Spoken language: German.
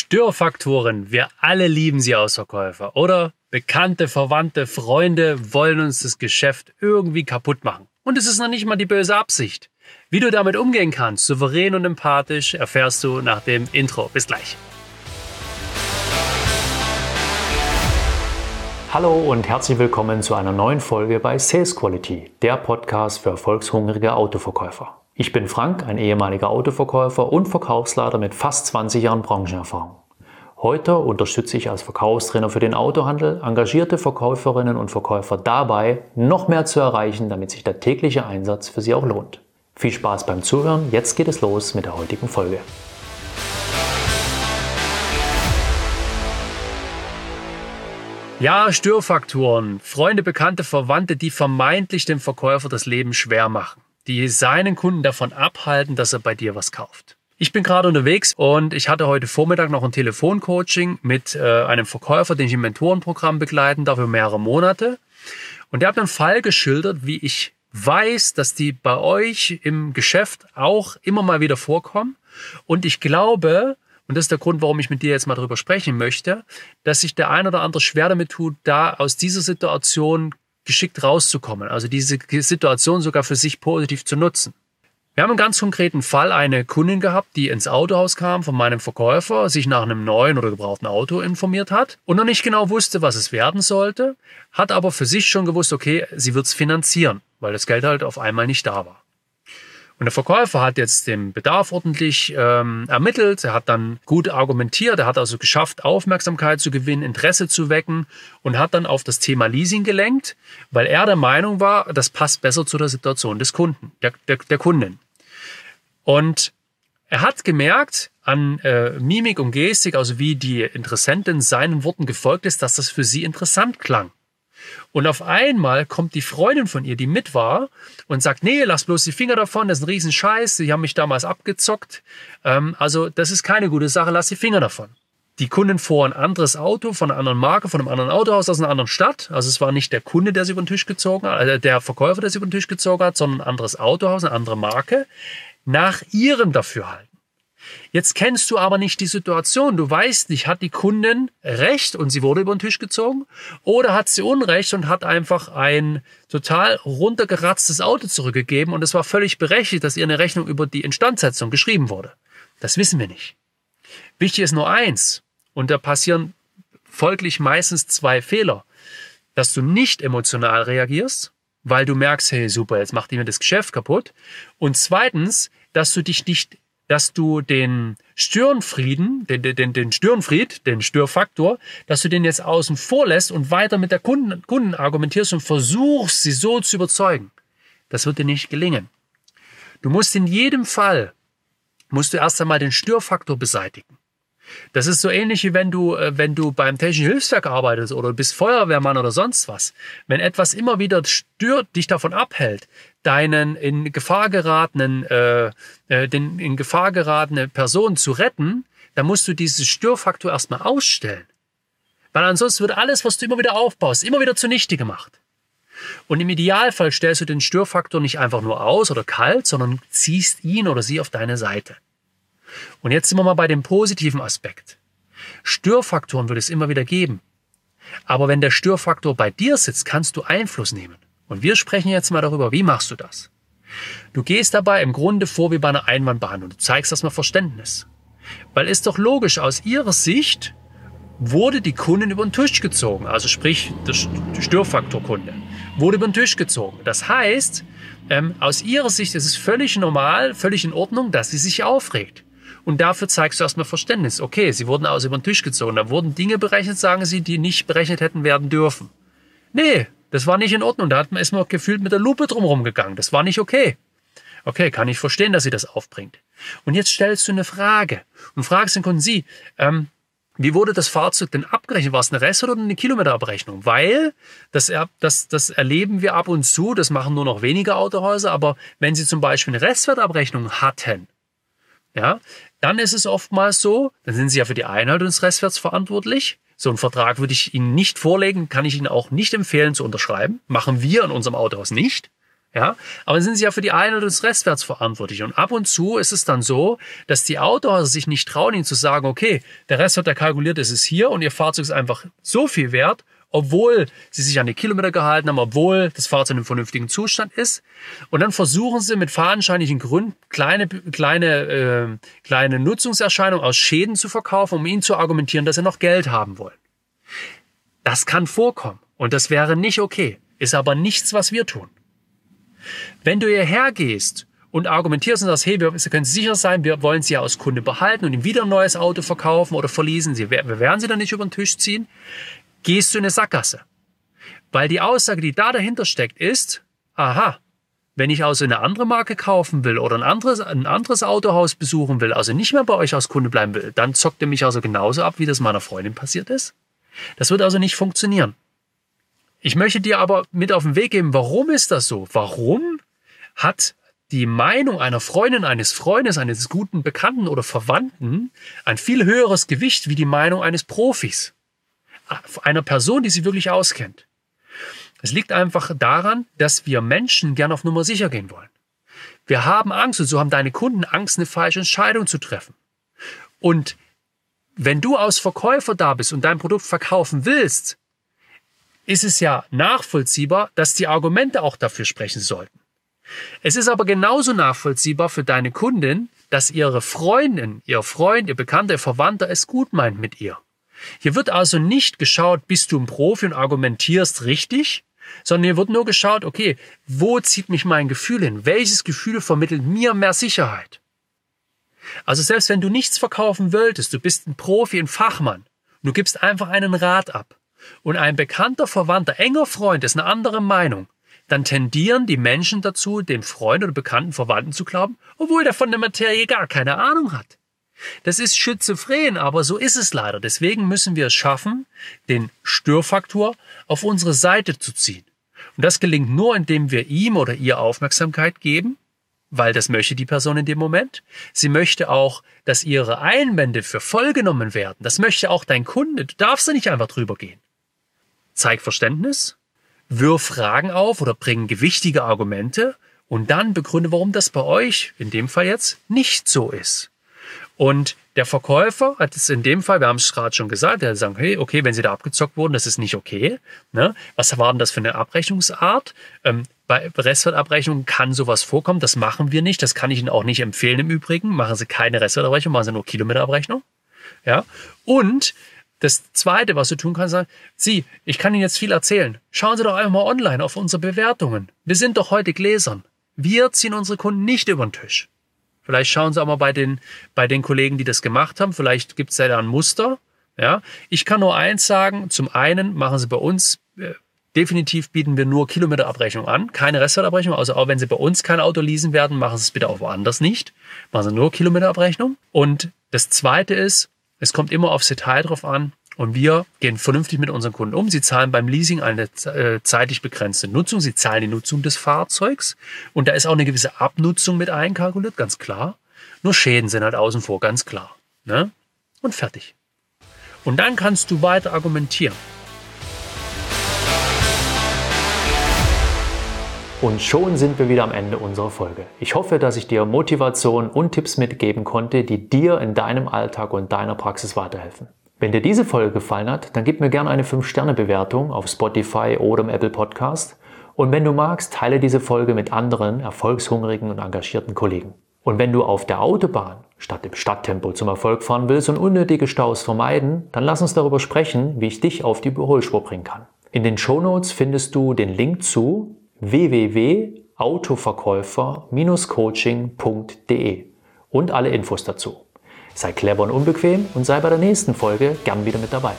Störfaktoren, wir alle lieben sie als Verkäufer, oder? Bekannte, Verwandte, Freunde wollen uns das Geschäft irgendwie kaputt machen. Und es ist noch nicht mal die böse Absicht. Wie du damit umgehen kannst, souverän und empathisch, erfährst du nach dem Intro. Bis gleich. Hallo und herzlich willkommen zu einer neuen Folge bei Sales Quality, der Podcast für erfolgshungrige Autoverkäufer. Ich bin Frank, ein ehemaliger Autoverkäufer und Verkaufsleiter mit fast 20 Jahren Branchenerfahrung. Heute unterstütze ich als Verkaufstrainer für den Autohandel engagierte Verkäuferinnen und Verkäufer dabei, noch mehr zu erreichen, damit sich der tägliche Einsatz für sie auch lohnt. Viel Spaß beim Zuhören, jetzt geht es los mit der heutigen Folge. Ja, Störfaktoren, Freunde, Bekannte, Verwandte, die vermeintlich dem Verkäufer das Leben schwer machen die seinen Kunden davon abhalten, dass er bei dir was kauft. Ich bin gerade unterwegs und ich hatte heute Vormittag noch ein Telefoncoaching mit äh, einem Verkäufer, den ich im Mentorenprogramm begleiten darf für mehrere Monate. Und der hat einen Fall geschildert, wie ich weiß, dass die bei euch im Geschäft auch immer mal wieder vorkommen. Und ich glaube, und das ist der Grund, warum ich mit dir jetzt mal darüber sprechen möchte, dass sich der ein oder andere schwer damit tut, da aus dieser Situation geschickt rauszukommen, also diese Situation sogar für sich positiv zu nutzen. Wir haben einen ganz konkreten Fall, eine Kundin gehabt, die ins Autohaus kam von meinem Verkäufer, sich nach einem neuen oder gebrauchten Auto informiert hat und noch nicht genau wusste, was es werden sollte, hat aber für sich schon gewusst, okay, sie wird es finanzieren, weil das Geld halt auf einmal nicht da war. Und der Verkäufer hat jetzt den Bedarf ordentlich ähm, ermittelt, er hat dann gut argumentiert, er hat also geschafft, Aufmerksamkeit zu gewinnen, Interesse zu wecken und hat dann auf das Thema Leasing gelenkt, weil er der Meinung war, das passt besser zu der Situation des Kunden, der, der, der Kundin. Und er hat gemerkt an äh, Mimik und Gestik, also wie die Interessentin seinen Worten gefolgt ist, dass das für sie interessant klang. Und auf einmal kommt die Freundin von ihr, die mit war, und sagt, nee, lass bloß die Finger davon, das ist ein Riesenscheiß, die haben mich damals abgezockt. Ähm, also das ist keine gute Sache, lass die Finger davon. Die Kundin fuhr ein anderes Auto von einer anderen Marke, von einem anderen Autohaus aus einer anderen Stadt. Also es war nicht der Kunde, der sie über den Tisch gezogen hat, äh, der Verkäufer, der sie über den Tisch gezogen hat, sondern ein anderes Autohaus, eine andere Marke. Nach ihrem Dafürhalten. Jetzt kennst du aber nicht die Situation. Du weißt nicht, hat die Kundin recht und sie wurde über den Tisch gezogen oder hat sie Unrecht und hat einfach ein total runtergeratztes Auto zurückgegeben und es war völlig berechtigt, dass ihr eine Rechnung über die Instandsetzung geschrieben wurde. Das wissen wir nicht. Wichtig ist nur eins und da passieren folglich meistens zwei Fehler, dass du nicht emotional reagierst, weil du merkst, hey super, jetzt macht die mir das Geschäft kaputt und zweitens, dass du dich nicht dass du den Störenfrieden, den, den, den Störenfried, den Störfaktor, dass du den jetzt außen vor lässt und weiter mit der Kunden, Kunden argumentierst und versuchst, sie so zu überzeugen. Das wird dir nicht gelingen. Du musst in jedem Fall, musst du erst einmal den Störfaktor beseitigen. Das ist so ähnlich wie wenn du, äh, wenn du beim Technischen Hilfswerk arbeitest oder bist Feuerwehrmann oder sonst was. Wenn etwas immer wieder stört, dich davon abhält, deinen in Gefahr geratenen, äh, äh, den in Gefahr geratene Person zu retten, dann musst du diesen Störfaktor erstmal ausstellen. Weil ansonsten wird alles, was du immer wieder aufbaust, immer wieder zunichte gemacht. Und im Idealfall stellst du den Störfaktor nicht einfach nur aus oder kalt, sondern ziehst ihn oder sie auf deine Seite. Und jetzt sind wir mal bei dem positiven Aspekt. Störfaktoren wird es immer wieder geben. Aber wenn der Störfaktor bei dir sitzt, kannst du Einfluss nehmen. Und wir sprechen jetzt mal darüber, wie machst du das? Du gehst dabei im Grunde vor wie bei einer Einwandbehandlung. Du zeigst erstmal Verständnis. Weil ist doch logisch, aus ihrer Sicht wurde die Kundin über den Tisch gezogen. Also sprich, der Störfaktorkunde wurde über den Tisch gezogen. Das heißt, ähm, aus ihrer Sicht ist es völlig normal, völlig in Ordnung, dass sie sich aufregt. Und dafür zeigst du erstmal Verständnis. Okay, sie wurden also über den Tisch gezogen. Da wurden Dinge berechnet, sagen sie, die nicht berechnet hätten werden dürfen. Nee, das war nicht in Ordnung. Da hat man, ist man gefühlt mit der Lupe drumherum gegangen. Das war nicht okay. Okay, kann ich verstehen, dass sie das aufbringt. Und jetzt stellst du eine Frage und fragst den Kunden Sie, ähm, wie wurde das Fahrzeug denn abgerechnet? War es eine Rest- oder eine Kilometerabrechnung? Weil das, das, das erleben wir ab und zu, das machen nur noch wenige Autohäuser, aber wenn Sie zum Beispiel eine Restwertabrechnung hatten, ja, dann ist es oftmals so, dann sind Sie ja für die Einhaltung des Restwerts verantwortlich. So einen Vertrag würde ich Ihnen nicht vorlegen, kann ich Ihnen auch nicht empfehlen zu unterschreiben. Machen wir in unserem Autohaus nicht. Ja, aber dann sind sie ja für die Ein- oder des Restwerts verantwortlich. Und ab und zu ist es dann so, dass die Autohäuser sich nicht trauen, ihnen zu sagen, okay, der Restwert, der kalkuliert ist, ist hier und ihr Fahrzeug ist einfach so viel wert, obwohl sie sich an die Kilometer gehalten haben, obwohl das Fahrzeug in einem vernünftigen Zustand ist. Und dann versuchen sie mit fadenscheinlichen Gründen kleine, kleine, äh, kleine Nutzungserscheinungen aus Schäden zu verkaufen, um ihnen zu argumentieren, dass sie noch Geld haben wollen. Das kann vorkommen und das wäre nicht okay, ist aber nichts, was wir tun. Wenn du hierher gehst und argumentierst und sagst, hey, wir können sicher sein, wir wollen sie ja als Kunde behalten und ihm wieder ein neues Auto verkaufen oder verließen, sie, wir werden sie dann nicht über den Tisch ziehen, gehst du in eine Sackgasse. Weil die Aussage, die da dahinter steckt, ist, aha, wenn ich also eine andere Marke kaufen will oder ein anderes, ein anderes Autohaus besuchen will, also nicht mehr bei euch als Kunde bleiben will, dann zockt ihr mich also genauso ab, wie das meiner Freundin passiert ist. Das wird also nicht funktionieren. Ich möchte dir aber mit auf den Weg geben, warum ist das so? Warum hat die Meinung einer Freundin, eines Freundes, eines guten Bekannten oder Verwandten ein viel höheres Gewicht wie die Meinung eines Profis? Einer Person, die sie wirklich auskennt. Es liegt einfach daran, dass wir Menschen gern auf Nummer sicher gehen wollen. Wir haben Angst und so haben deine Kunden Angst, eine falsche Entscheidung zu treffen. Und wenn du als Verkäufer da bist und dein Produkt verkaufen willst, ist es ja nachvollziehbar, dass die Argumente auch dafür sprechen sollten. Es ist aber genauso nachvollziehbar für deine Kundin, dass ihre Freundin, ihr Freund, ihr Bekannter, ihr Verwandter es gut meint mit ihr. Hier wird also nicht geschaut, bist du ein Profi und argumentierst richtig, sondern hier wird nur geschaut, okay, wo zieht mich mein Gefühl hin? Welches Gefühl vermittelt mir mehr Sicherheit? Also selbst wenn du nichts verkaufen wolltest, du bist ein Profi, ein Fachmann, du gibst einfach einen Rat ab, und ein bekannter Verwandter, enger Freund ist eine andere Meinung, dann tendieren die Menschen dazu, dem Freund oder bekannten Verwandten zu glauben, obwohl der von der Materie gar keine Ahnung hat. Das ist schizophren, aber so ist es leider. Deswegen müssen wir es schaffen, den Störfaktor auf unsere Seite zu ziehen. Und das gelingt nur, indem wir ihm oder ihr Aufmerksamkeit geben, weil das möchte die Person in dem Moment. Sie möchte auch, dass ihre Einwände für voll genommen werden. Das möchte auch dein Kunde. Du darfst da nicht einfach drüber gehen. Zeig Verständnis, wirf Fragen auf oder bring gewichtige Argumente und dann begründe, warum das bei euch, in dem Fall jetzt, nicht so ist. Und der Verkäufer hat es in dem Fall, wir haben es gerade schon gesagt, der sagt, hey, okay, wenn sie da abgezockt wurden, das ist nicht okay. Ne? Was war denn das für eine Abrechnungsart? Ähm, bei Restwertabrechnungen kann sowas vorkommen, das machen wir nicht, das kann ich Ihnen auch nicht empfehlen im Übrigen. Machen Sie keine Restwertabrechnung, machen Sie nur Kilometerabrechnung. Ja? Und das Zweite, was du tun kannst, sagen, Sie, ich kann Ihnen jetzt viel erzählen. Schauen Sie doch einfach mal online auf unsere Bewertungen. Wir sind doch heute Gläsern. Wir ziehen unsere Kunden nicht über den Tisch. Vielleicht schauen Sie auch mal bei den, bei den Kollegen, die das gemacht haben. Vielleicht gibt es da ein Muster. Ja, ich kann nur eins sagen. Zum einen machen Sie bei uns, äh, definitiv bieten wir nur Kilometerabrechnung an, keine Restwertabrechnung. Also auch wenn Sie bei uns kein Auto leasen werden, machen Sie es bitte auch woanders nicht. Machen Sie nur Kilometerabrechnung. Und das zweite ist, es kommt immer aufs Detail drauf an. Und wir gehen vernünftig mit unseren Kunden um. Sie zahlen beim Leasing eine äh, zeitlich begrenzte Nutzung. Sie zahlen die Nutzung des Fahrzeugs. Und da ist auch eine gewisse Abnutzung mit einkalkuliert, ganz klar. Nur Schäden sind halt außen vor, ganz klar. Ne? Und fertig. Und dann kannst du weiter argumentieren. Und schon sind wir wieder am Ende unserer Folge. Ich hoffe, dass ich dir Motivation und Tipps mitgeben konnte, die dir in deinem Alltag und deiner Praxis weiterhelfen. Wenn dir diese Folge gefallen hat, dann gib mir gerne eine 5-Sterne-Bewertung auf Spotify oder im Apple Podcast. Und wenn du magst, teile diese Folge mit anderen erfolgshungrigen und engagierten Kollegen. Und wenn du auf der Autobahn statt im Stadttempo zum Erfolg fahren willst und unnötige Staus vermeiden, dann lass uns darüber sprechen, wie ich dich auf die Überholspur bringen kann. In den Show Notes findest du den Link zu www.autoverkäufer-coaching.de und alle Infos dazu. Sei clever und unbequem und sei bei der nächsten Folge gern wieder mit dabei.